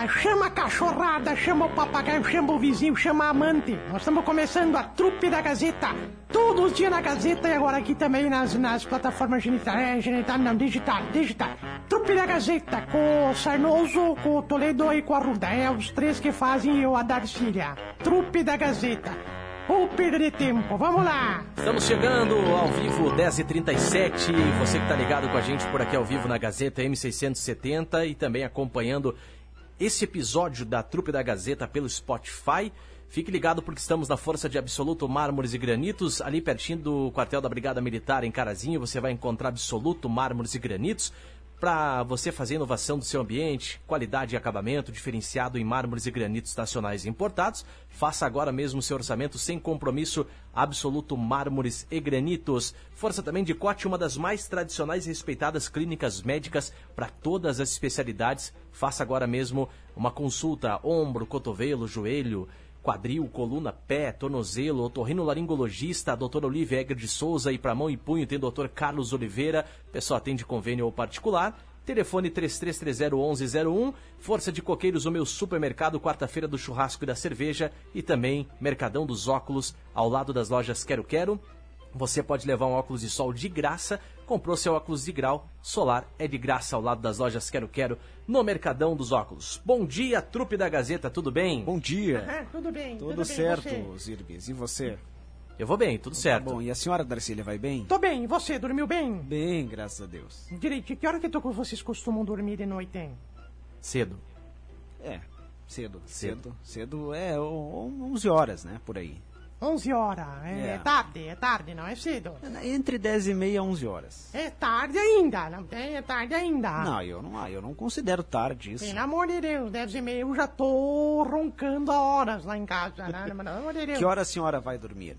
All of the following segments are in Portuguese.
lá, chama a cachorrada, chama o papagaio, chama o vizinho, chama a amante. Nós estamos começando a trupe da Gazeta. Todos os dias na Gazeta e agora aqui também nas, nas plataformas genital, é, genital, não, digital, digital. Trupe da Gazeta, com o Sarnoso, com o Toledo e com a Ruda. É os três que fazem eu a Darcília. Trupe da Gazeta. Ou perder tempo, vamos lá! Estamos chegando ao vivo 10h37. Você que está ligado com a gente por aqui ao vivo na Gazeta M670 e também acompanhando esse episódio da Trupe da Gazeta pelo Spotify. Fique ligado porque estamos na Força de Absoluto Mármores e Granitos, ali pertinho do quartel da Brigada Militar em Carazinho. Você vai encontrar Absoluto Mármores e Granitos para você fazer inovação do seu ambiente, qualidade e acabamento diferenciado em mármores e granitos nacionais importados. Faça agora mesmo seu orçamento sem compromisso absoluto mármores e granitos. Força também de Cote, uma das mais tradicionais e respeitadas clínicas médicas para todas as especialidades. Faça agora mesmo uma consulta ombro, cotovelo, joelho, quadril, coluna, pé, tornozelo, otorrinolaringologista, doutor Olivia Egger de Souza e para mão e punho tem doutor Carlos Oliveira, pessoal atende convênio ou particular. Telefone 33301101, Força de Coqueiros, o meu supermercado, quarta-feira do churrasco e da cerveja e também Mercadão dos Óculos, ao lado das lojas Quero Quero. Você pode levar um óculos de sol de graça. Comprou seu óculos de grau solar é de graça ao lado das lojas Quero Quero no Mercadão dos Óculos. Bom dia, trupe da Gazeta, tudo bem? Bom dia. Tudo bem, Tudo, tudo certo? Zirbis. E você? Eu vou bem, tudo certo. Tá bom, e a senhora Darcília vai bem? Tô bem, e você? Dormiu bem? Bem, graças a Deus. Direito, que hora que tô- vocês costumam dormir de noite, hein? Cedo. É, cedo. Cedo. Cedo, cedo é o- 11 horas, né, por aí. 11 horas, é, É. tarde, é tarde, não é cedo. Entre 10 e meia e 11 horas. É tarde ainda, não é tarde ainda. Não, eu não, eu não considero tarde isso. Pelo amor de Deus, 10 e meia eu já tô roncando há horas lá em casa, né? Pelo amor de Deus. Que hora a senhora vai dormir?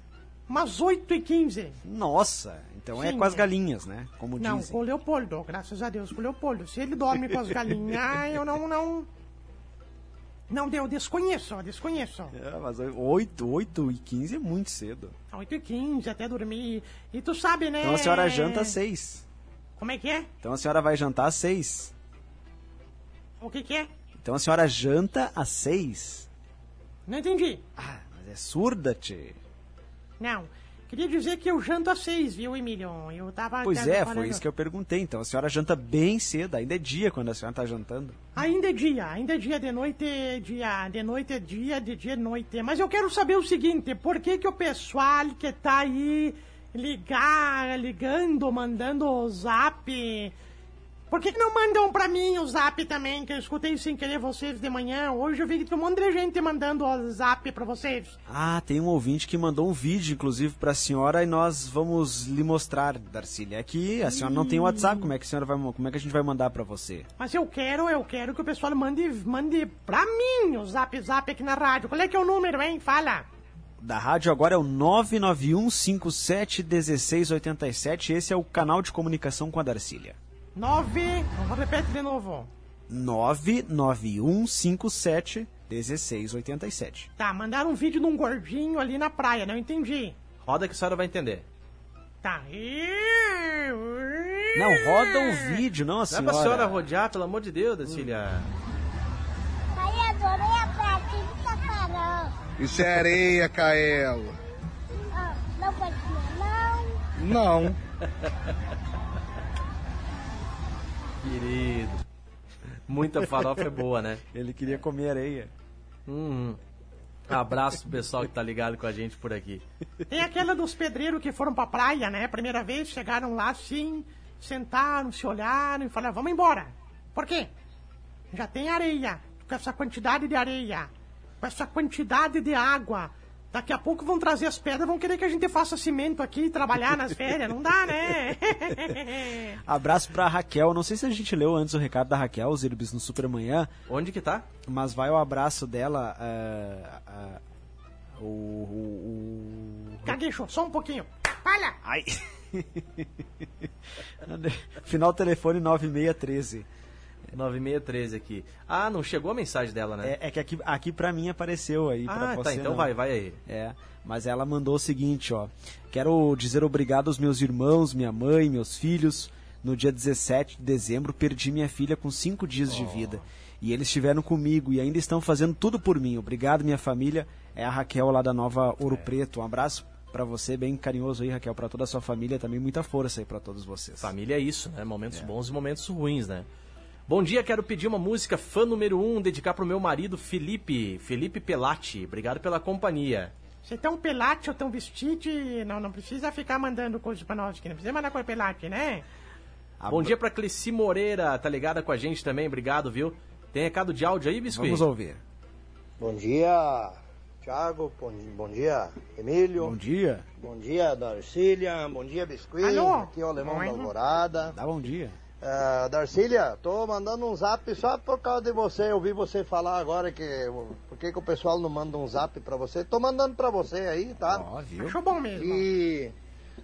Umas 8 e 15 Nossa, então é Sim, com as é. galinhas, né? Como Não, dizem. com o Leopoldo, graças a Deus, com o Leopoldo. Se ele dorme com as galinhas, eu não, não... Não, eu desconheço, desconheço. É, mas 8, 8 e 15 é muito cedo. 8 e 15 até dormir. E tu sabe, né? Então a senhora janta às 6. Como é que é? Então a senhora vai jantar às 6. O que que é? Então a senhora janta às 6. Não entendi. Ah, mas é surda, tchê. Não. Queria dizer que eu janto às seis, viu, Emílio? Eu tava. Pois é, falando- foi isso que eu perguntei. Então a senhora janta bem cedo, ainda é dia quando a senhora tá jantando. Ainda é dia, ainda é dia de noite, é dia, de noite é dia, de dia é noite. Mas eu quero saber o seguinte, por que que o pessoal que tá aí ligar, ligando, mandando o zap... Por que não mandam pra mim o zap também, que eu escutei sem querer vocês de manhã? Hoje eu vi que tem um monte de gente mandando o zap pra vocês. Ah, tem um ouvinte que mandou um vídeo, inclusive, pra senhora e nós vamos lhe mostrar, Darcília. É que a senhora não tem WhatsApp, como é que a senhora vai, como é que a gente vai mandar pra você? Mas eu quero, eu quero que o pessoal mande, mande pra mim o zap zap aqui na rádio. Qual é que é o número, hein? Fala. Da rádio agora é o 991571687. Esse é o canal de comunicação com a Darcília. Nove. Vamos repetir de novo. 991571687. Tá, mandaram um vídeo de um gordinho ali na praia, não entendi. Roda que a senhora vai entender. Tá. Não, roda o vídeo, não a Não é senhora. pra senhora rodear, pelo amor de Deus, Dacília. Aí adorei a pratinha do camarão. Isso é areia, Caelo. Ah, não pode comer, não. Não. Querido. Muita farofa é boa, né? Ele queria comer areia. Hum. Abraço pro pessoal que tá ligado com a gente por aqui. Tem aquela dos pedreiros que foram pra praia, né? Primeira vez, chegaram lá assim, sentaram, se olharam e falaram, vamos embora. Por quê? Já tem areia. Com essa quantidade de areia, com essa quantidade de água. Daqui a pouco vão trazer as pedras, vão querer que a gente faça cimento aqui e trabalhar nas férias. Não dá, né? Abraço pra Raquel. Não sei se a gente leu antes o recado da Raquel, os Irbis no Supermanhã, Onde que tá? mas vai o abraço dela. ah, ah, o, o, o- só um pouquinho. Olha! Ai! Final telefone 9613. 9613 aqui. Ah, não chegou a mensagem dela, né? É, é que aqui, aqui pra mim apareceu aí. pra ah, você tá, então não. vai, vai aí. É, mas ela mandou o seguinte, ó. Quero dizer obrigado aos meus irmãos, minha mãe, meus filhos. No dia 17 de dezembro, perdi minha filha com cinco dias de vida. E eles estiveram comigo e ainda estão fazendo tudo por mim. Obrigado, minha família. É a Raquel lá da Nova Ouro Preto. Um abraço para você, bem carinhoso aí, Raquel, para toda a sua família. Também muita força aí para todos vocês. Família é isso, né? Momentos bons e momentos ruins, né? Bom dia, quero pedir uma música fã número um, dedicar pro meu marido Felipe, Felipe Pelati. Obrigado pela companhia. Você tão pelate ou tão vestido, não, não precisa ficar mandando coisas pra nós aqui. Não precisa mandar coisa pelate, né? Bom dia pra Cleci Moreira, tá ligada com a gente também, obrigado, viu? Tem recado de áudio aí, Biscuit? Vamos ouvir. Bom dia, Thiago. Bom, bom dia, Emílio. Bom dia. Bom dia, Darcília. Bom dia, Biscuit. Alô? Aqui é o Alemão Oi. da Alvorada. Dá bom dia. Ah, Darcília, tô mandando um zap só por causa de você. Eu ouvi você falar agora que por que, que o pessoal não manda um zap pra você. Tô mandando pra você aí, tá? Ó, viu? Achou bom mesmo. E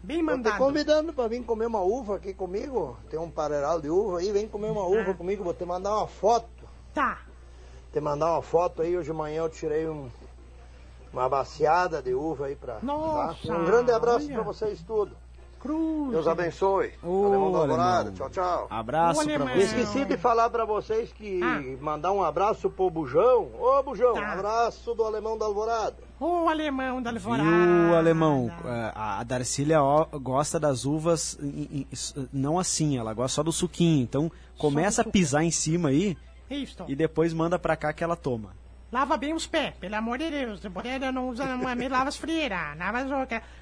Bem tô te mandado. convidando pra vir comer uma uva aqui comigo. Tem um pareiral de uva aí, vem comer uma uva Ah. comigo. Vou te mandar uma foto. Tá. Te mandar uma foto aí. Hoje de manhã eu tirei um, uma baciada de uva aí pra. Nossa, tá? Um grande abraço olha. pra vocês tudo. Cruz. Deus abençoe. Da Alvorada. Tchau, tchau. Abraço Ô, para alemão. E você. esqueci de falar pra vocês que Ah. mandar um abraço pro Bujão. Ô, Bujão, Tá. abraço do Alemão da Alvorada. Ô, alemão da Alvorada. Viu, alemão? É, A Darcília gosta das uvas não assim, ela gosta só do suquinho. Então começa a pisar em cima aí Isso. e depois manda pra cá que ela toma. Lava bem os pés, pelo amor de Deus. Mulher não usa, não, me lava as frieiras. Lava as,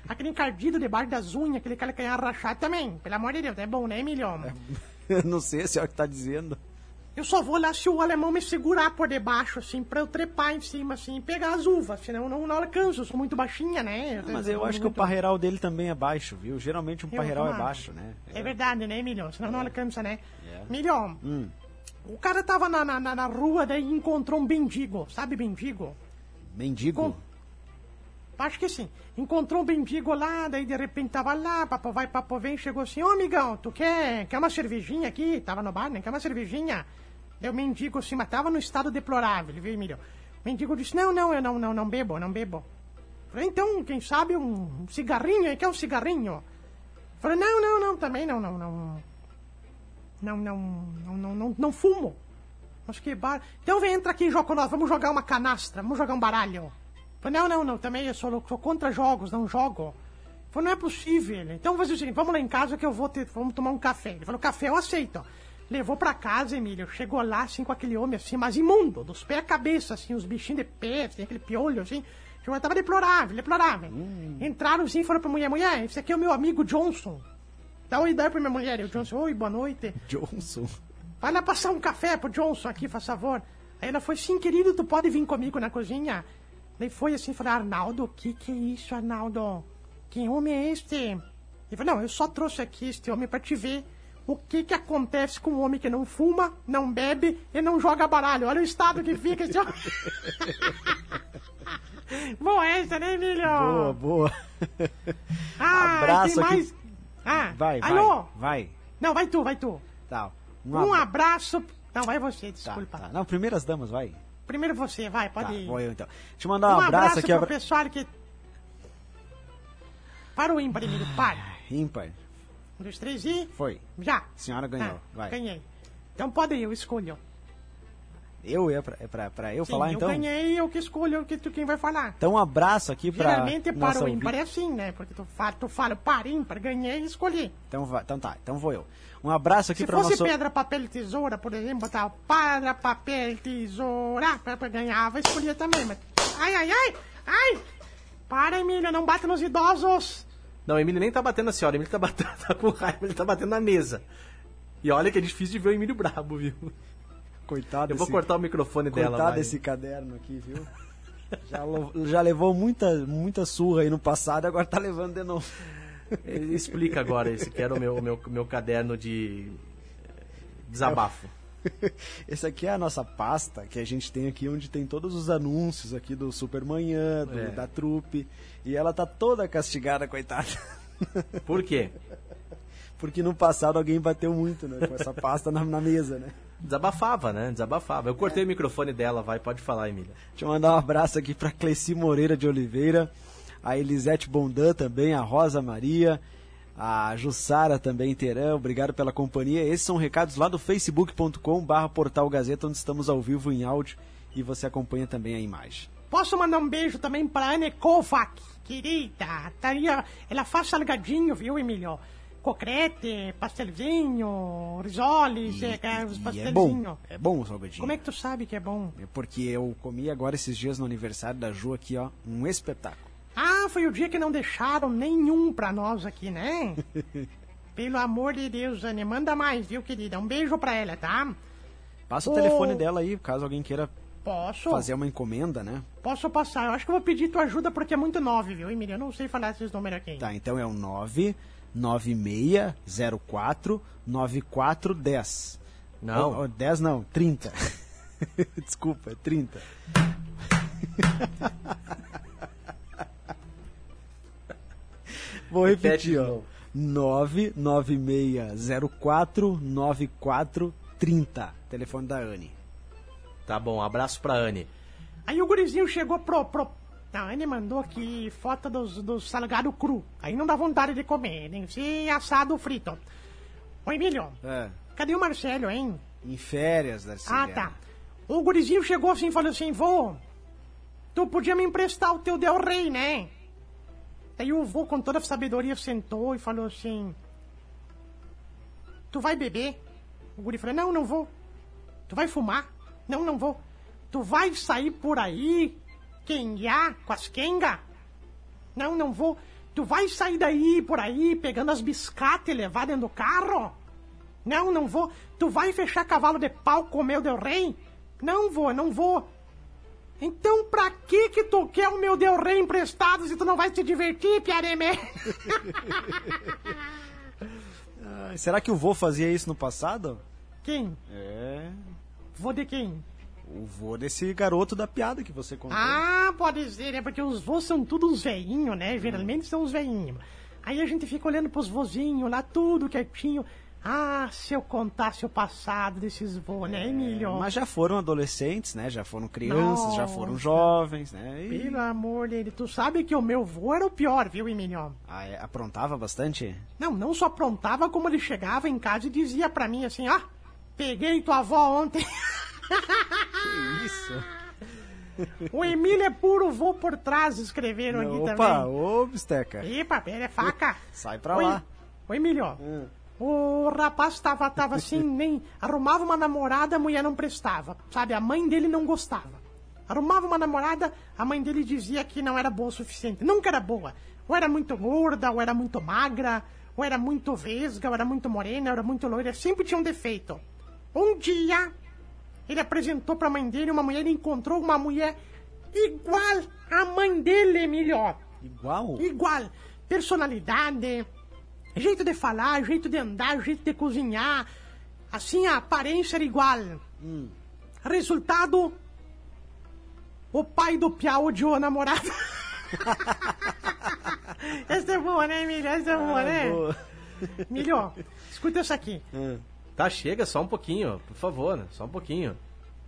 aquele- encardido debaixo das unhas, aquele calcanhar rachado também. Pelo amor de Deus, é bom, né, Emilio? Eu não sei se é o que tá dizendo. Eu só vou lá se o alemão me segurar por debaixo, assim, pra eu trepar em cima, assim, e pegar as uvas. Senão eu não, não alcanço, eu sou muito baixinha, né? Mas eu acho que o muito- parreiral dele também é baixo, viu? Geralmente um Eu parreiral é baixo, né? É verdade, né, Emilio? Senão não alcança, né? É. Emilio, Hum. O cara tava na, na, na- rua, daí encontrou um bendigo. Sabe bendigo? Mendigo. Com- Acho que sim. Encontrou um bendigo lá, daí de repente tava lá, papo vai, papo vem, chegou assim, ô amigão, tu quer, quer uma cervejinha aqui? Tava no bar, né? Quer uma cervejinha? Daí o mendigo assim, mas tava no estado deplorável, viu, Emílio? O mendigo disse, não, não, eu não, não, não bebo, não bebo. Falei, então, quem sabe um cigarrinho quer um cigarrinho? Falei, não, não, não, também não, não, não. Não, não, não, não, não, não fumo. Acho que bar... Então vem, entra aqui e joga com nós, vamos jogar uma canastra, vamos jogar um baralho. Falei, não, não, não, também eu sou, sou contra jogos, não jogo. Falei, não é possível. Então vamos fazer o seguinte, vamos lá em casa que eu vou ter, vamos tomar um café. Ele falou, café eu aceito. Levou pra casa, Emílio, chegou lá, assim, com aquele homem, assim, mas imundo, dos pés à cabeça, assim, os bichinhos de pé, assim, aquele piolho, assim. Chegou, tava deplorável, deplorável. Entraram, assim, e falaram pra mulher, mulher, esse aqui é o meu amigo Johnson. Dá uma ideia pra minha mulher. E o Johnson, oi, boa noite. Johnson. Vai lá passar um café pro Johnson aqui, faz favor. Aí ela foi, sim, querido, tu pode vir comigo na cozinha? Daí foi assim, falei, Arnaldo, o que que é isso, Arnaldo? Que homem é este? Ele falou, não, eu só trouxe aqui este homem pra te ver o que que acontece com um homem que não fuma, não bebe e não joga baralho. Olha o estado que fica esse homem. Boa essa, né, Emílio? Boa, boa. Ah, Abraço tem aqui. Ah, Vai, vai. alô? Vai. Não, vai tu, vai tu. Tá. Um, abra- abraço... Não, vai você, Tá, desculpa. tá. Não, primeiras damas, vai. Primeiro você, vai, pode Tá, ir. vou eu então. Deixa eu mandar um, abraço, aqui. pro Abra... pessoal que... Para o ímpar, Emílio, para. Ímpar. Um, dois, três e... Foi. Já. Senhora ganhou, vai. Ganhei. Então pode ir, eu escolho. Eu é pra, é pra, pra eu Sim, falar eu então? ganhei, eu que escolho que tu, quem vai falar. Então um abraço aqui pra. Geralmente para o ímpar é assim, né? Porque tu fala, tu fala para ímpar, ganhei e escolhi. Então, vai- então tá, então vou eu. Um abraço aqui Se pra fosse nosso. pedra, papel e tesoura, por exemplo, botar pedra, papel, tesoura, pra, ganhava, escolhia também, mas... Ai, ai, ai, ai! Para, Emília, não bate nos idosos! Não, o Emílio nem tá batendo na senhora, o Emílio tá, batendo, tá com raiva, ele tá batendo na mesa. E olha que é difícil de ver o Emílio brabo, viu? Coitado Eu vou cortar o microfone dela. Coitado desse caderno aqui, viu? Já, já levou muita, muita surra aí no passado, agora tá levando de novo. Explica agora, esse que era o meu, meu, meu caderno de desabafo. Esse aqui é a nossa pasta que a gente tem aqui, onde tem todos os anúncios aqui do Supermanhã, do, É. da trupe. E ela tá toda castigada, coitada. Por quê? Porque no passado alguém bateu muito, né? Com essa pasta na, na mesa, né? Desabafava, né? Desabafava. Eu cortei o microfone dela, vai, pode falar, Emília. Deixa eu mandar um abraço aqui pra Cleci Moreira de Oliveira, a Elisete Bondan também, a Rosa Maria, A Jussara também terão, obrigado pela companhia. Esses são recados lá do facebook.com barra portal Gazeta, onde estamos ao vivo em áudio e você acompanha também a imagem. Posso mandar um beijo também pra Anne Kovac, querida. Taria, ela faz salgadinho, viu, Emílio? Cocrete, pastelzinho, risoles, é, é, os E é pastelzinho. bom, é bom o salgadinho. Como é que tu sabe que é bom? É Porque eu comi agora esses dias no aniversário da Ju aqui, ó, um espetáculo. Ah, foi o dia que não deixaram nenhum pra nós aqui, né? Pelo amor de Deus, Anne, manda mais, viu, querida? Um beijo pra ela, tá? Passa o Ô. telefone dela aí, caso alguém queira Posso? fazer uma encomenda, né? Posso passar? Eu acho que eu vou pedir tua ajuda porque é muito nove, viu, Emílio? Eu não sei falar esses números aqui. Tá, então é o 99604 9410. Não. Oh, oh, 10 não, 30. Desculpa, é 30. Vou Repete repetir, ó. novo. 99604 9430. Telefone da Anne. Tá bom, abraço pra Anne. Aí o gurizinho chegou pro. pro... A Anne mandou aqui foto dos, dos salgado cru. Aí não dá vontade de comer, nem se assado frito. Ô Emílio, É, cadê o Marcelo, hein? em férias, Darcília. Ah, tá. O gurizinho chegou assim e falou assim, vô, tu podia me emprestar o teu Del Rey, né? Daí o vô, com toda a sabedoria, sentou e falou assim, tu vai beber? O guri falou, não, não vou. Tu vai fumar? Não, não vou. Tu vai sair por aí, quengar com as quenga? Não, não vou. Tu vai sair daí, por aí, pegando as biscatas e levar dentro do carro? Não, não vou. Tu vai fechar cavalo de pau com o meu Del Rey? Não vou, não vou. Então pra que que tu quer o meu Del Rey emprestado se tu não vai te divertir, Piareme? Ah, será que o vô fazia isso no passado? Quem? É. Vou de quem? O vô desse garoto da piada que você contou. Ah, pode ser, é porque os vôs são tudo uns veinhos, né? Geralmente são os veinhos. Aí a gente fica olhando pros vozinhos lá, tudo quietinho. Ah, se eu contasse o passado desses vô, né, Emílio? Mas já foram adolescentes, né? Já foram crianças, já foram Nossa. jovens, né? E... Pelo amor dele, tu sabe que o meu vô era o pior, viu, Emílio? Ah, é, aprontava bastante? Não, não só aprontava, como ele chegava em casa e dizia pra mim assim, ah, peguei tua avó ontem. Que isso? o Emílio é puro vô por trás, escreveram aqui Opa, também. ô, bisteca. Epa, pera, é faca. Sai pra Oi, lá. Oi, Emílio. O rapaz tava, tava assim, nem arrumava uma namorada, a mulher não prestava. Sabe, a mãe dele não gostava. Arrumava uma namorada, a mãe dele dizia que não era boa o suficiente. Nunca era boa. Ou era muito gorda, ou era muito magra, ou era muito vesga, ou era muito morena, ou era muito loira. Sempre tinha um defeito. Um dia, ele apresentou pra mãe dele uma mulher, ele encontrou uma mulher igual à mãe dele, Emílio. Igual? Igual. Personalidade, jeito de falar, jeito de andar, jeito de cozinhar. Assim, a aparência era igual. Resultado: o pai do Piau odiou a namorada. Essa é boa, né, Emílio? Essa é boa, né? boa. Emílio, escuta isso aqui. Tá, chega, só um pouquinho, por favor, né? só um pouquinho.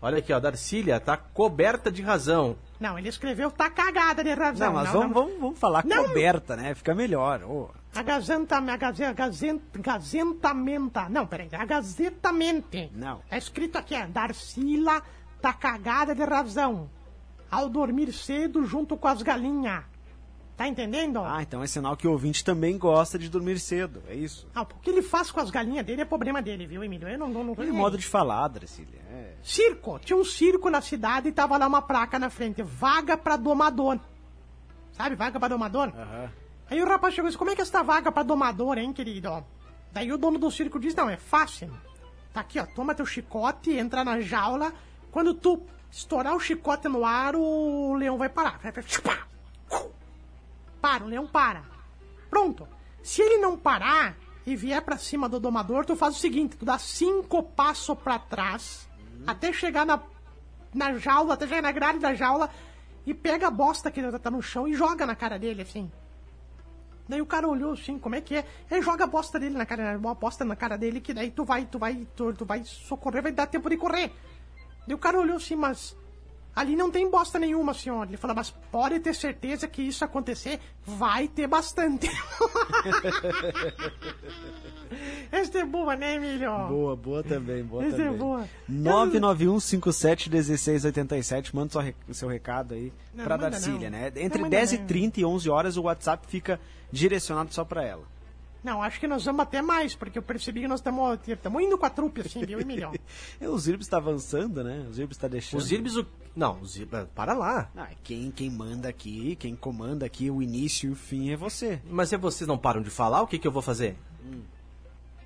Olha aqui, ó, Darcília tá coberta de razão. Não, ele escreveu tá cagada de razão. Não, mas não, vamos, não. Vamos, vamos falar Não. coberta, né? Fica melhor. ô. A gazenta, a gazeta, gazeta, gazentamenta. Não, peraí, a gazetamente. Não. É escrito aqui, é, Darcila tá cagada de razão. Ao dormir cedo junto com as galinhas. Tá entendendo? Ah, então é sinal que o ouvinte também gosta de dormir cedo, é isso. Ah, o que ele faz com as galinhas dele é problema dele, viu, Emílio? Eu não, não, não E modo de falar, Dracília. É. Circo. Tinha um circo na cidade e tava lá uma placa na frente. Vaga pra domador. Sabe, vaga pra domador? Aham. Aí o rapaz chegou e disse, como é que é essa vaga pra domador, hein, querido? Daí o dono do circo diz, não, é fácil. Tá aqui, ó, toma teu chicote, entra na jaula. Quando tu estourar o chicote no ar, o leão vai parar. Vai, vai. Para, o leão para. Pronto. Se ele não parar e vier pra cima do domador, tu faz o seguinte, tu dá cinco passos pra trás, até chegar na, na jaula, até chegar na grade da jaula, e pega a bosta que tá no chão e joga na cara dele, assim. Daí o cara olhou assim, como é que é? Ele joga a bosta dele na cara, uma bosta na cara dele, que daí tu vai, tu vai, tu, tu vai socorrer, vai dar tempo de correr. Daí o cara olhou assim, mas Ali não tem bosta nenhuma, senhor. Ele falou, mas pode ter certeza que isso acontecer, vai ter bastante. Esta é boa, né, Emílio? Boa, boa também, boa Essa é também. boa. 991571687, manda sua o seu recado aí Não, pra Darcília, né? Entre manda 10 e não. 30 e 11 horas o WhatsApp fica direcionado só pra ela. Não, acho que nós vamos até mais, porque eu percebi que nós estamos indo com a trupe, assim, viu, Emílio? E o Zirbis tá avançando, né? O Zirbis tá deixando. Os Irbis, o... não, os Irbis, para lá. Ah, quem, quem manda aqui, quem comanda aqui o início e o fim é você. Mas se vocês não param de falar, o que, que eu vou fazer? Hum.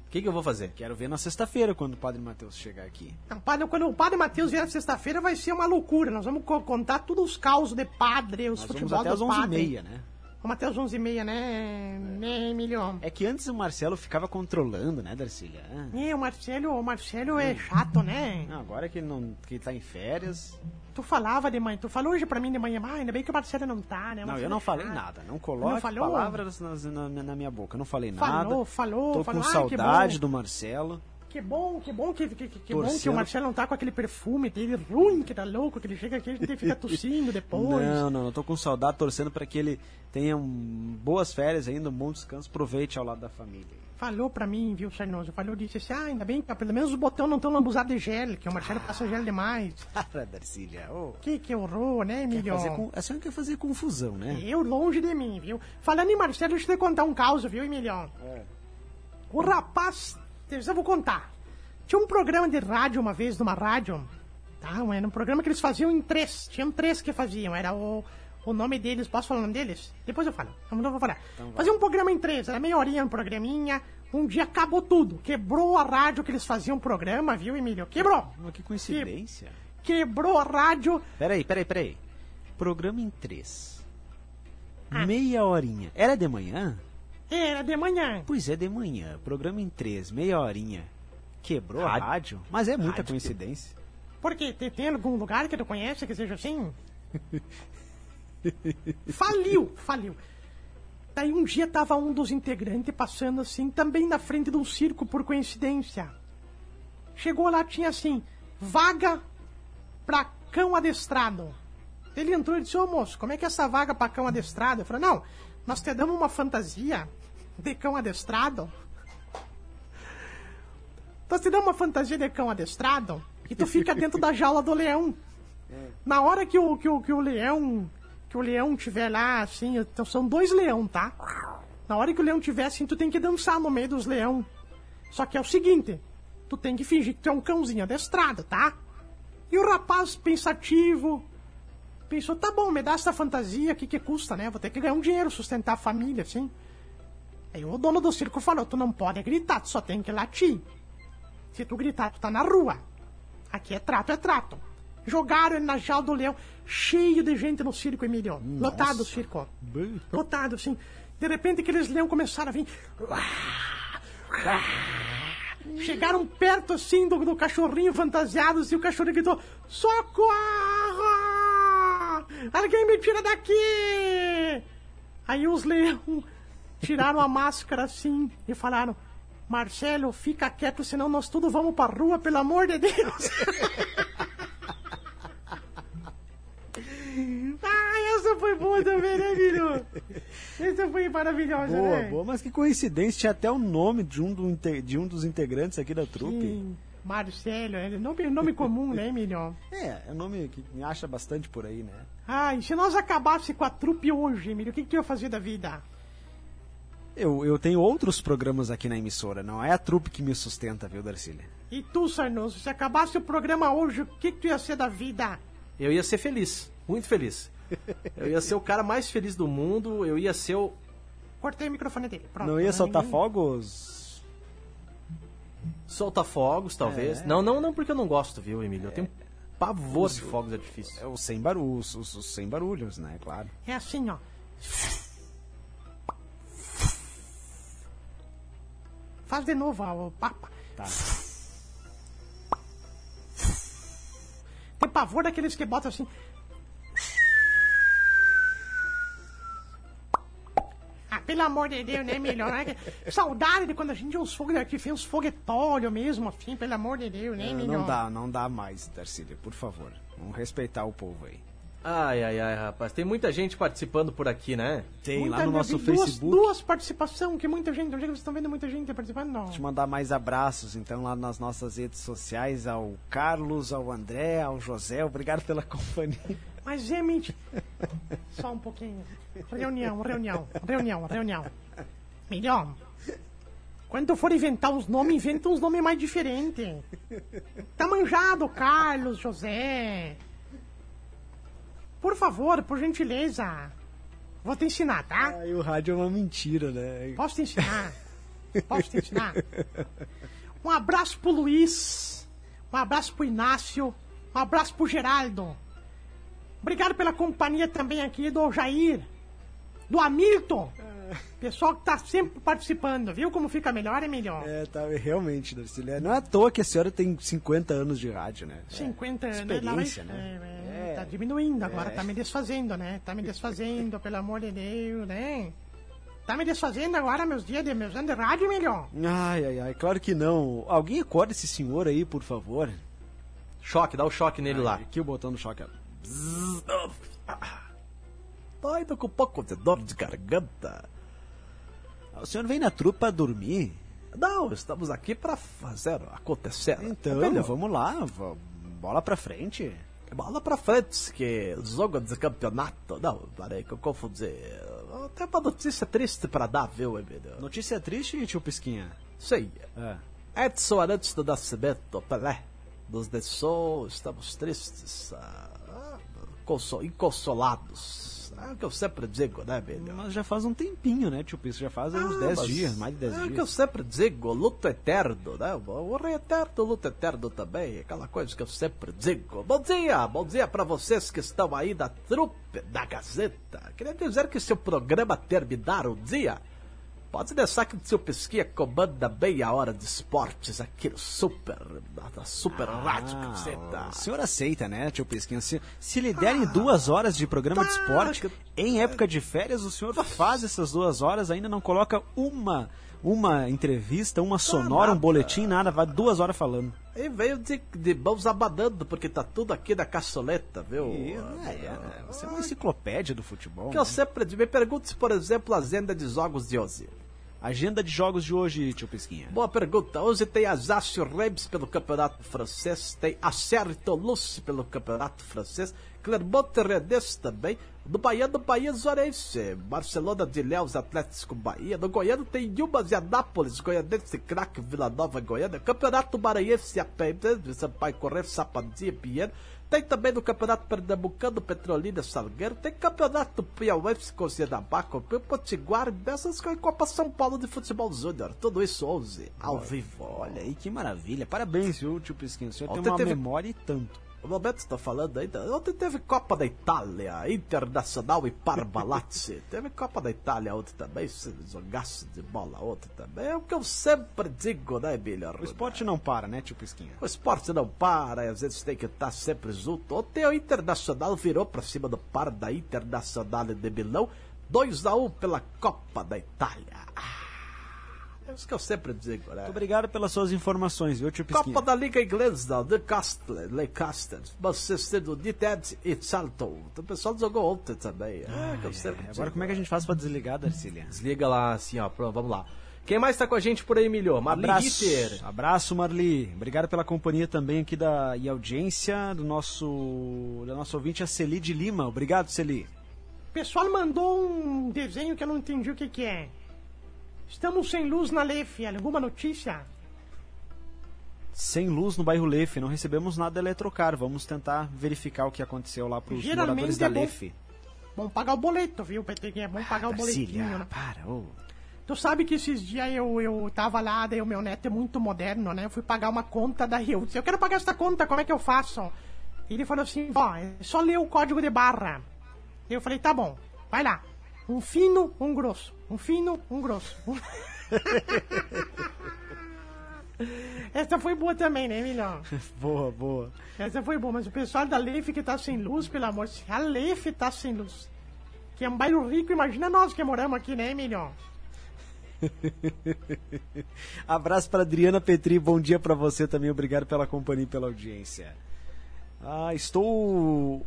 O que, que eu vou fazer? Quero ver na sexta-feira quando o Padre Matheus chegar aqui. Não, padre, quando o padre Matheus vier na sexta-feira vai ser uma loucura. Nós vamos co- contar todos os causos de padre, os Nós vamos futebol até do às padre. 11h30, né? Vamos até às 11h30, né, né, Emílio? É que antes o Marcelo ficava controlando, né, Darcília? Ah, É, o Marcelo, o Marcelo é chato, né? não, agora que ele, não, que ele tá em férias. Tu falava de manhã, tu falou hoje pra mim de manhã, ah, ainda bem que o Marcelo não tá, né? Não, eu não é falei chato. nada. Não coloque Não falou? palavras na, na- na minha boca. Eu não falei Falou, nada. falou, Tô falou. com que saudade do Marcelo. Que bom, que bom que, que, que, bom que o Marcelo não tá com aquele perfume dele ruim, que tá louco, que ele chega aqui e a gente fica tossindo depois. Não, não, eu tô com saudade, torcendo para que ele tenha um, boas férias ainda, um bom descanso, aproveite ao lado da família. Falou pra mim, viu, Sarnoso? Falou, disse assim, ah, ainda bem que pelo menos os botões não estão lambuzados de gel, que o Marcelo passa gel demais. Para, Darcília. ô. Que que horror, né, Emílio? com- a senhora quer fazer confusão, né? Eu longe de mim, viu? Falando em Marcelo, deixa eu te contar um caos, viu, Emílio? É. O rapaz, eu vou contar. Tinha um programa de rádio uma vez, numa rádio, tá? Era um programa que eles faziam em três. Tinham três que faziam. Era o, o nome deles, posso falar o nome deles? Depois eu falo. Não, não vou falar. Fazia um programa em três, era meia horinha no programinha. Um dia acabou tudo. Quebrou a rádio que eles faziam o programa, viu, Emílio? Quebrou. Que coincidência. Quebrou a rádio. Peraí, peraí, peraí. Programa em três. Ah. Meia horinha. Era de manhã? Era de manhã. Pois é, de manhã. Programa em três, meia horinha. Quebrou a Rádio- rádio? Mas é muita Rádio coincidência. Por quê? Tem, tem algum lugar que tu conhece que seja assim? faliu, faliu. Daí um dia tava um dos integrantes passando assim, também na frente de um circo, por coincidência. Chegou lá, tinha assim, vaga pra cão adestrado. Ele entrou e disse, ô moço, como é que é essa vaga pra cão adestrado? Eu falei, não, nós te damos uma fantasia de cão adestrado. Nós te damos uma fantasia de cão adestrado e tu fica dentro da jaula do leão. Na hora que o, que o, que o leão. Que o leão tiver lá, assim, então são dois leão, tá? Na hora que o leão tiver assim, tu tem que dançar no meio dos leão. Só que é o seguinte, tu tem que fingir que tu é um cãozinho adestrado, tá? E o rapaz pensativo pensou, tá bom, me dá essa fantasia, o que que custa, né? Vou ter que ganhar um dinheiro, sustentar a família, assim. Aí o dono do circo falou, tu não pode gritar, tu só tem que latir. Se tu gritar, tu tá na rua. Aqui é trato, é trato. Jogaram ele na jaula do leão, cheio de gente no circo, Emílio. Lotado o circo. Lotado, assim. De repente, aqueles leão começaram a vir. Chegaram perto, assim, do, do cachorrinho fantasiado, e o cachorrinho gritou: Socorro! Alguém me tira daqui! Aí os leão tiraram a máscara, assim, e falaram: Marcelo, fica quieto, senão nós tudo vamos pra rua, pelo amor de Deus! Ah, essa foi boa também, né, filho? Essa foi maravilhosa, Boa, né? boa, mas que coincidência, tinha até o nome de um, do de um dos integrantes aqui da trupe. Sim, Marcelo, é nome, nome comum, né, Emílio? É, é um nome que me acha bastante por aí, né? Ah, e se nós acabasse com a trupe hoje, Emílio, o que, que tu ia fazer da vida? Eu, eu tenho outros programas aqui na emissora, não é a trupe que me sustenta, viu, Darcília? E tu, Sarnoso, se acabasse o programa hoje, o que, que tu ia ser da vida? Eu ia ser feliz, muito feliz. Eu ia ser o cara mais feliz do mundo, eu ia ser o. Cortei o microfone dele. Pronto. Não ia soltar fogos? Solta fogos, talvez. É. Não, não, não, porque eu não gosto, viu, Emílio? Eu tenho pavor de fogos artifícios. É os sem barulhos, os, os sem barulhos, né? Claro. É assim, ó. Faz de novo, ó, o papa. Tá. Tem pavor daqueles que botam assim. Pelo amor de Deus, né, melhor? Né? Saudade de quando a gente tinha uns fogos aqui, fez uns foguetórios mesmo, assim, pelo amor de Deus, né, É, melhor? não dá, não dá mais, Darcília, por favor. Vamos respeitar o povo aí. Ai, ai, ai, rapaz. Tem muita gente participando por aqui, né? Tem Muita- lá no nosso duas, Facebook. Duas participações, que muita gente. Onde é que vocês estão vendo muita gente participando? Não. Te mandar mais abraços, então, lá nas nossas redes sociais, ao Carlos, ao André, ao José, obrigado pela companhia. Mas é mentira. Só um pouquinho. Reunião, reunião, reunião, reunião. Melhor. Quando eu for inventar uns nomes, inventa uns nomes mais diferentes. Tá manjado, Carlos, José. Por favor, por gentileza. Vou te ensinar, tá? Aí o rádio é uma mentira, né? Posso te ensinar? Posso te ensinar? Um abraço pro Luiz. Um abraço pro Inácio. Um abraço pro Geraldo. Obrigado pela companhia também aqui do Jair. Do Hamilton. Pessoal que tá sempre participando. Viu como fica melhor? É melhor. É, tá, realmente, Darcília. Não é à toa que a senhora tem 50 anos de rádio, né? 50 anos. experiência, né? é, é, Tá diminuindo agora, tá me desfazendo, né? Tá me desfazendo, pelo amor de Deus, né? Tá me desfazendo agora meus dias de meus anos de rádio, melhor. Ai, ai, ai, claro que não. Alguém acorda esse senhor aí, por favor. Choque, dá o choque nele lá. Aqui o botão do choque. Tô indo com um pouco de dor de garganta. O senhor vem na trupa dormir? Não, estamos aqui para fazer acontecer. Então, Melhor. vamos lá, bola pra frente. Bola pra frente, que jogo de campeonato. Não, parei que eu confundi. Tem uma notícia triste pra dar, viu, Emílio? Notícia triste, tio Pisquinha? Sei. É. Edson, antes do nascimento, Pelé, nos deixou, estamos tristes, ah, ah, inconsolados. É o que eu sempre digo, né, Emílio? Mas já faz um tempinho, né, tio Pisco? Já faz aí uns Ah, 10 mas dias, mais de 10 é o dias. que eu sempre digo, luto eterno, né? O rei eterno, luto eterno também, aquela coisa que eu sempre digo. Bom dia, bom dia para vocês que estão aí da trupe da Gazeta. Queria dizer que se o programa terminar um dia, pode deixar que o seu Pesquinha comanda meia hora de esportes aqui no Super, na Super Rádio Ah, Gazeta. o senhor aceita, né, tio Pisquinha? Se, se lhe derem duas horas de programa de tá, esporte, que- em época de férias, o senhor faz essas duas horas, ainda não coloca uma, uma entrevista, uma sonora, um boletim, nada, vai duas horas falando. E veio de, de mãos abanando, porque tá tudo aqui na caçoleta, viu? E, é, é, você é uma enciclopédia do futebol. Que eu né? sempre digo, me pergunte, se, por exemplo, a agenda de jogos de hoje. Agenda de jogos de hoje, tio Pisquinha. Boa pergunta. Hoje tem Ajaccio Reims pelo Campeonato Francês, tem Acer Toulouse pelo Campeonato Francês, Clermont Rennes também. No Bahia, no Bahia Zorense, Barcelona de Léus, Atlético Bahia. No Goiano tem Yumas e Anápolis, Goianense, Craque, Vila Nova, Goiânia. Campeonato Maranhense, Sampaio Correio, Sapadia, Pinheiro. Tem também no Campeonato Pernambucano, Petrolina, Salgueiro. Tem Campeonato Piauense, Cozinha Baco, Potiguar, dessas coisas, Copa São Paulo de Futebol Júnior. Tudo isso 11, ao vivo. Olha aí que maravilha. Parabéns, viu, tio Pisquinha? O senhor Ontem tem uma teve- memória e tanto. O momento estou falando ainda. Ontem teve Copa da Itália, Internacional e Parmalat. teve Copa da Itália ontem também, se jogasse de bola ontem também. É o que eu sempre digo, né, Emílio? O esporte não para, né, tio Pisquinha? O esporte não para, e às vezes tem que estar sempre junto. Ontem o Internacional virou pra cima do par da Internacional de Milão, 2 a 1 pela Copa da Itália. Ah, é isso que eu sempre digo, né? Muito obrigado pelas suas informações, viu, tio Pisquinha? Copa da Liga Inglesa, Newcastle, Leicester, Manchester United e Charlton. O pessoal jogou ontem também. É, que eu sempre Agora digo. como é que a gente faz pra desligar, Darcília? Desliga lá assim, ó, pronto, vamos lá. Quem mais tá com a gente por aí, Milho? Marli Abraço, Ritter. abraço, Marli. Obrigado pela companhia também aqui da e audiência do nosso da nossa ouvinte a Celi de Lima. Obrigado, Celi. O pessoal mandou um desenho que eu não entendi o que, que é. Estamos sem luz na Lef. Alguma notícia? Sem luz no bairro Lefe, não recebemos nada da Eletrocar. Vamos tentar verificar o que aconteceu lá para os moradores da é bom. Lefe. Vamos pagar o boleto, viu, PT? É bom pagar o boletinho, Darcília, né? para. ô. Tu sabe que esses dias eu, eu tava lá, daí o meu neto é muito moderno, né? Eu fui pagar uma conta da Rio. Eu quero pagar essa conta, como é que eu faço? Ele falou assim, ó, é só ler o código de barra. Eu falei, tá bom, vai lá. Um fino, um grosso. Um fino, um grosso. Essa foi boa também, né, Milhão? Boa, boa. Essa foi boa, mas o pessoal da Leif que tá sem luz, pelo amor de Deus. A Leif tá sem luz. que é um bairro rico, imagina nós que moramos aqui, né, Emílio? Abraço para Adriana Petri, bom dia para você também, obrigado pela companhia e pela audiência. Ah, estou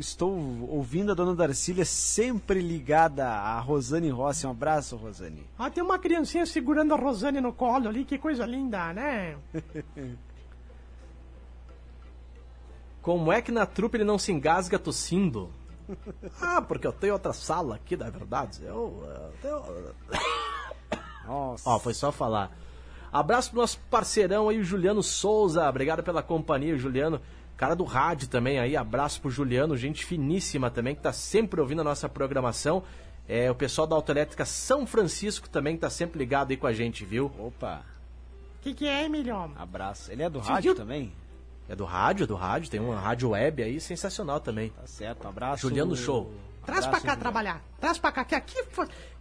estou ouvindo a dona Darcília sempre ligada a Rosane Rossi. Um abraço, Rosane. Ah, tem uma criancinha segurando a Rosane no colo ali, que coisa linda, né? Como é que na trupe ele não se engasga tossindo? ah, porque eu tenho outra sala aqui, na verdade. Eu, eu tenho... Nossa. Ó, foi só falar. Abraço pro nosso parceirão aí, o Juliano Souza. Obrigado pela companhia, Juliano. Cara do rádio também aí. Abraço pro Juliano, gente finíssima também, que tá sempre ouvindo a nossa programação. É, o pessoal da Autoelétrica São Francisco também, que tá sempre ligado aí com a gente, viu? Opa, O que, que é, Emílio? abraço. Ele é do Você rádio viu? também? É do rádio, do rádio. Tem uma rádio web aí sensacional também. Tá certo, um abraço. Juliano Show. Traz pra cá trabalhar. Traz pra cá, que aqui,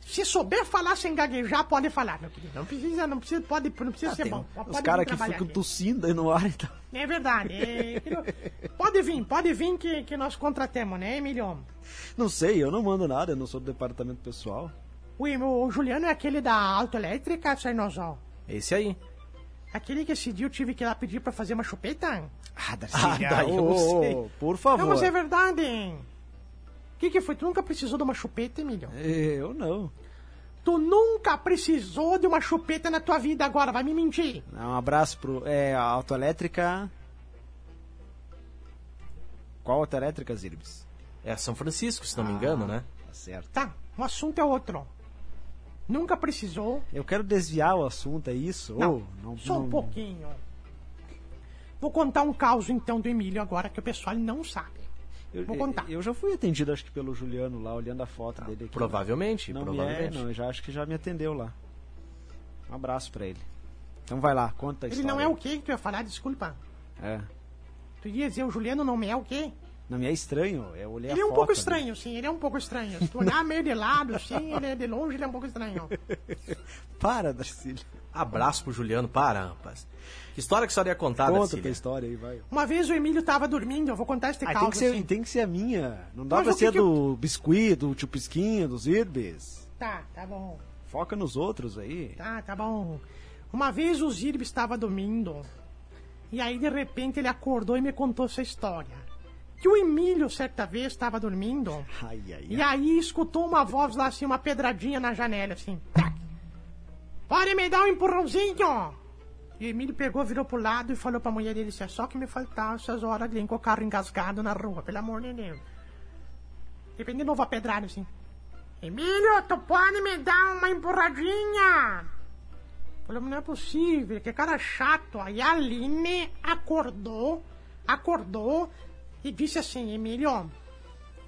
se souber falar sem gaguejar, pode falar, meu querido. Não precisa, não precisa, pode, não precisa Ah, ser bom. Os Pode caras vir que ficam tossindo aí no ar então. É verdade. é, pode vir, pode vir que, que nós contratemos, né, Emílio? Não sei, eu não mando nada, eu não sou do departamento pessoal. O, o Juliano é aquele da autoelétrica, Sarnozol. Esse aí. Aquele que esse dia eu tive que ir lá pedir pra fazer uma chupeta? Ah, Ah, daí eu não sei. Por favor. Não, mas é verdade. O que, que foi? Tu nunca precisou de uma chupeta, Emílio? Eu não. Tu nunca precisou de uma chupeta na tua vida agora, vai me mentir. Um abraço pro. É, a autoelétrica. Qual autoelétrica, Zirbis? É São Francisco, se não me engano, né? Tá certo. Tá, o assunto é outro. Nunca precisou. Eu quero desviar o assunto, é isso? Não, Ou não, só um não- pouquinho. Vou contar um caos então do Emílio agora que o pessoal não sabe. Eu, Vou contar. Eu, eu já fui atendido, acho que pelo Juliano lá, olhando a foto dele aqui. Provavelmente, Não, é, provavelmente. não, eu já acho que já me atendeu lá. Um abraço pra ele. Então vai lá, conta a Ele história. não é o quê que tu ia falar? Desculpa. É. Tu ia dizer o Juliano não me é o quê? Não me é estranho, eu olhei Ele é um foto pouco estranho, sim, ele é um pouco estranho. Se tu olhar meio de lado, assim, ele é de longe, ele é um pouco estranho. Para, Darcílio. Abraço pro Juliano. Para, rapaz. Que história que a senhora ia contar, Conta Darcília? tua história aí, vai. Uma vez o Emílio tava dormindo, eu vou contar este Ah, caos tem, que ser, assim. tem que ser a minha. Não dá Mas pra que ser que eu- do biscuit, do chupisquinho, dos irbes. Tá, tá bom. Foca nos outros aí. Tá, tá bom. Uma vez o Zirb estava dormindo. E aí, de repente, ele acordou e me contou essa história. Que o Emílio, certa vez, estava dormindo. Ai, ai, E aí, escutou uma voz lá, assim, uma pedradinha na janela, assim. Pode me dar um empurrãozinho? E Emílio pegou, virou pro lado e falou pra mulher dele, "Se é só que me faltava essas horas de o carro engasgado na rua, pelo amor de Deus. De repente, de novo a pedrada, assim. Emílio, tu pode me dar uma empurradinha? Falei, não é possível, que cara chato. Aí a Aline acordou, acordou e disse assim, Emílio,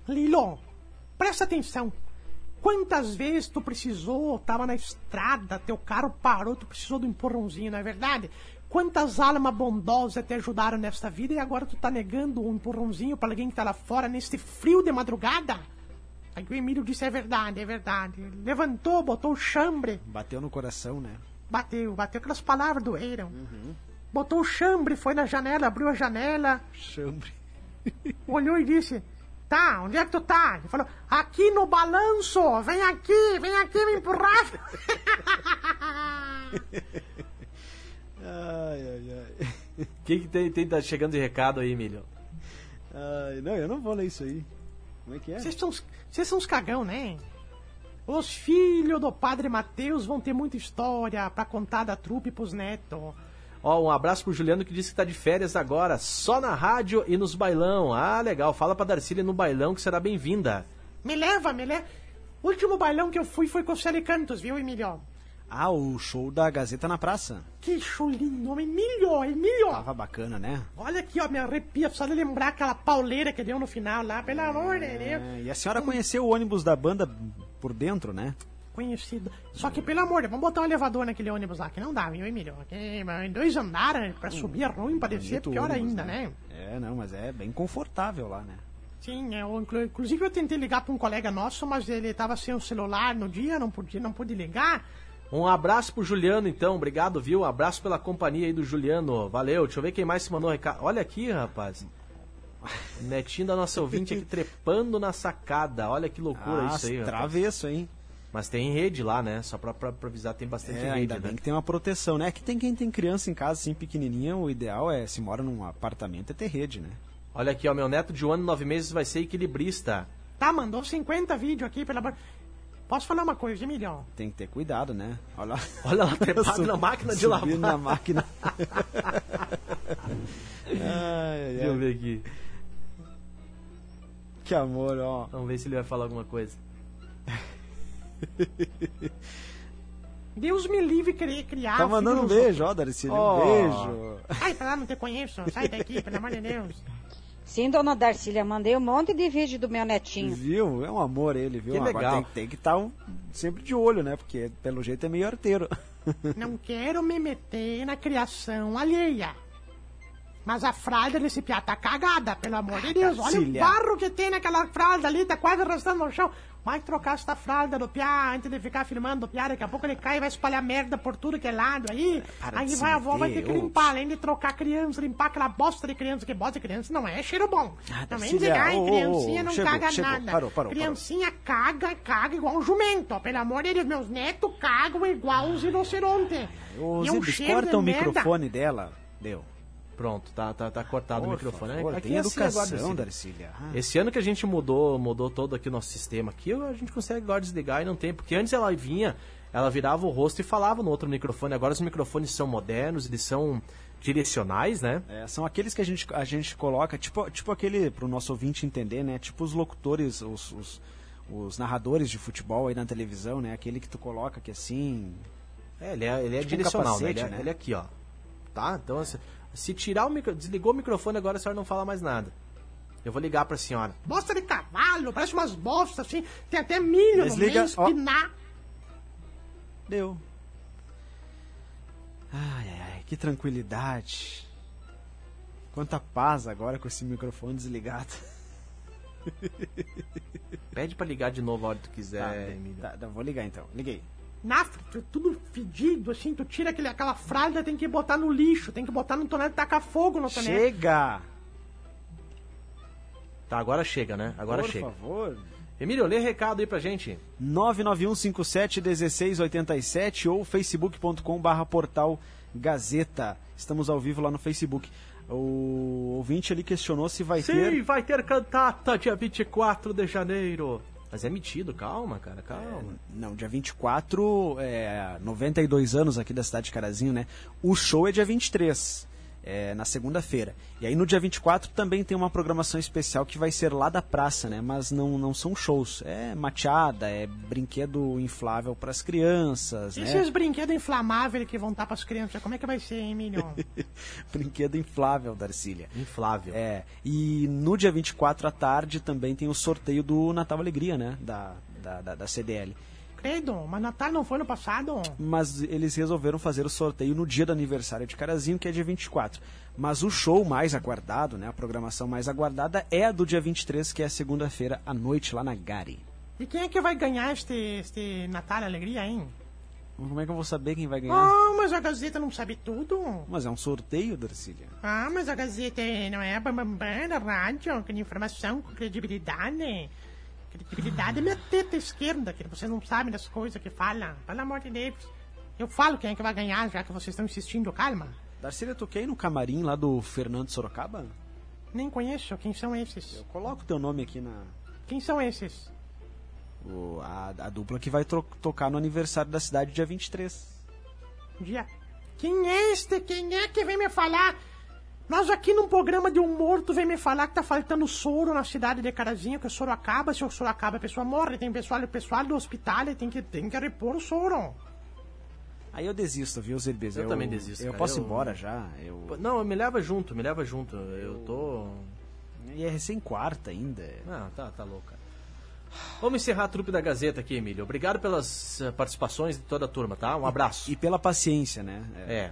Lilo, presta atenção. Quantas vezes tu precisou, tava na estrada, teu carro parou, tu precisou do empurrãozinho, não é verdade? Quantas almas bondosas te ajudaram nesta vida e agora tu tá negando um empurrãozinho pra alguém que tá lá fora neste frio de madrugada? Aí o Emílio disse, é verdade, é verdade. Levantou, botou o chambre, Bateu no coração, né? bateu, bateu aquelas palavras doeram. Botou o chambre, foi na janela, abriu a janela, Chambre. olhou e disse: Tá, onde é que tu tá? Ele falou: Aqui no balanço, vem aqui, vem aqui me empurrar. Ai, ai, ai. O que, que tem, tem tá chegando de recado aí, Emílio? Ai, Não, eu não vou ler isso aí. Como é que é? Vocês são, uns- vocês são uns cagão, né? Os filhos do padre Mateus vão ter muita história pra contar da trupe pros netos. Ó, um abraço pro Juliano que disse que tá de férias agora, só na rádio e nos bailão. Ah, legal. Fala pra Darcília no bailão que será bem-vinda. Me leva, me leva. O último bailão que eu fui foi com o Célio Cantos, viu, Emílio? Ah, o show da Gazeta na Praça. Que show lindo, Emílio, Emílio! Tava bacana, né? Olha aqui, ó, me arrepia só de lembrar aquela pauleira que deu no final lá, pelo amor de Deus. É, e a senhora conheceu o ônibus da banda por dentro, né? Conhecido. Só que, pelo amor de Deus, vamos botar um elevador naquele ônibus lá, que não dá, viu, Emílio? Que, mas dois andares, pra subir é ruim, pra descer é pior ônibus, ainda, né? É, não, mas é bem confortável lá, né? Sim, eu, inclu- inclusive eu tentei ligar pra um colega nosso, mas ele tava sem o celular no dia, não podia, não pude ligar. Um abraço pro Juliano, então. Obrigado, viu? Um abraço pela companhia aí do Juliano. Valeu. Deixa eu ver quem mais se mandou recado. Olha aqui, rapaz. Netinho da nossa ouvinte aqui trepando na sacada. Olha que loucura Ah, isso aí. rapaz. travesso, hein? Mas tem rede lá, né? Só pra, pra, pra avisar, tem bastante É, rede, ainda né? bem que tem uma proteção, né? Que tem quem tem criança em casa assim pequenininha, o ideal é, se mora num apartamento, é ter rede, né? Olha aqui, ó, meu neto de um ano e nove meses vai ser equilibrista. Tá, mandou 50 vídeos aqui, pela... Posso falar uma coisa, Emilhão? Tem que ter cuidado, né? Olha lá. Olha lá, trepado na máquina de lavar. Na máquina. ai, Deixa eu ver aqui. que amor, ó. Vamos ver se ele vai falar alguma coisa. Deus me livre querer criar. Tá mandando um beijo, ó, Darcy. Ó. Um beijo. Ai, pra lá, não te conheço. Sai daqui, pelo amor de Deus. Sim, dona Darcília, mandei um monte de vídeo do meu netinho. Viu? É um amor ele, viu? Que Agora legal. tem, tem que estar um- sempre de olho, né? Porque pelo jeito é meio arteiro. Não quero me meter na criação alheia. Mas a fralda desse piá tá cagada, pelo amor de Deus. Olha o barro que tem naquela fralda ali, tá quase arrastando no chão. Vai trocar essa fralda do piá antes de ficar filmando o piá. Daqui a pouco ele cai e vai espalhar merda por tudo que é lado aí. Para aí vai a avó vai ter que limpar, além de trocar criança, limpar aquela bosta de criança, que bosta de criança não é cheiro bom. Ah, Também dizer, ai, criancinha não chegou, caga chegou. nada. Parou, parou, criancinha caga, caga igual um jumento. Pelo amor de Deus, meus netos cagam igual um rinoceronte. Ô, Zibis, corta o merda. microfone dela. Deu. Pronto, tá, tá, tá cortado o Por microfone. favor, Aqui tem é assim agora, educação. Darcília. Ah. Esse ano que a gente mudou, mudou todo aqui o nosso sistema aqui, a gente consegue agora desligar e não tem. Porque antes ela vinha, ela virava o rosto e falava no outro microfone. Agora os microfones são modernos, eles são direcionais, né? É, são aqueles que a gente, a gente coloca, tipo, tipo aquele, pro nosso ouvinte entender, né? Tipo os locutores, os, os, os narradores de futebol aí na televisão, né? Aquele que tu coloca que assim. É, ele é, ele é Tipo um direcional, né? capacete, Ele, é, né? ele é aqui, ó. Tá? Então, assim, se tirar o micro... Desligou o microfone, agora a senhora não fala mais nada. Eu vou ligar pra senhora. Bosta de cavalo, parece umas bostas assim. Tem até milho Desliga, no meio, ó. espinar. Deu. Ai, ai, ai, que tranquilidade. Quanta paz agora com esse microfone desligado. Pede pra ligar de novo a hora que tu quiser, Tá, Emílio. tá, tá, vou ligar então. Liguei. Nafre, tu- tudo fedido, assim, tu tira aquele, aquela fralda, tem que botar no lixo, tem que botar no tonete e tacar fogo no tonete. Chega! Tá, agora chega, né? Agora Por chega. favor. Emílio, lê recado aí pra gente. 991571687 ou facebook.com barra portal Gazeta. Estamos ao vivo lá no Facebook. O ouvinte ali questionou se vai Sim, ter... vai ter cantata dia 24 de janeiro. Mas é metido, calma, cara, calma. Não, dia 24, é, 92 anos aqui da cidade de Carazinho, né? O show é dia 23, é, na segunda-feira. E aí no dia 24 também tem uma programação especial que vai ser lá da praça, né? Mas não, não são shows. É mateada, é brinquedo inflável para as crianças, E né? esses brinquedos inflamáveis que vão estar pras crianças, como é que vai ser, hein, Emílio? brinquedo inflável, Darcília. Inflável. É, e no dia 24 à tarde também tem o sorteio do Natal Alegria, né? Da, da, da, da CDL. Credo, mas Natal não foi no passado? Mas eles resolveram fazer o sorteio no dia do aniversário de Carazinho, que é dia 24. Mas o show mais aguardado, né? A programação mais aguardada é a do dia 23, que é segunda-feira à noite, lá na Gari. E quem é que vai ganhar este, este Natal Alegria, hein? Como é que eu vou saber quem vai ganhar? Ah, mas a Gazeta não sabe tudo. Mas é um sorteio, Darcília. Ah, mas a Gazeta não é a bambambam da rádio, com informação, com credibilidade. Credibilidade é minha teta esquerda, que vocês não sabem das coisas que falam. Pelo amor de Deus. Eu falo quem é que vai ganhar, já que vocês estão insistindo, calma. Darcília, quer ir no camarim lá do Fernando Sorocaba? Nem conheço, quem são esses? Eu coloco teu nome aqui na... Quem são esses? o- a, a dupla que vai tocar no aniversário da cidade dia 23. Dia. Quem é este? Quem é que vem me falar? Nós aqui num programa de humor, tu vem me falar que tá faltando soro na cidade de Carazinho, que o soro acaba, se o soro acaba a pessoa morre, tem pessoal, pessoal do hospital e tem que, tem que repor o soro. Aí eu desisto, viu, Zirbis? Eu também desisto, Eu cara. posso ir Eu- embora já. Eu... Não, me leva junto, me leva junto. Eu tô. E é recém-quarta ainda. Não, tá, tá louco. cara. Vamos encerrar a trupe da Gazeta aqui, Emílio. Obrigado pelas eh, participações de toda a turma, tá? Um abraço. E pela paciência, né? É.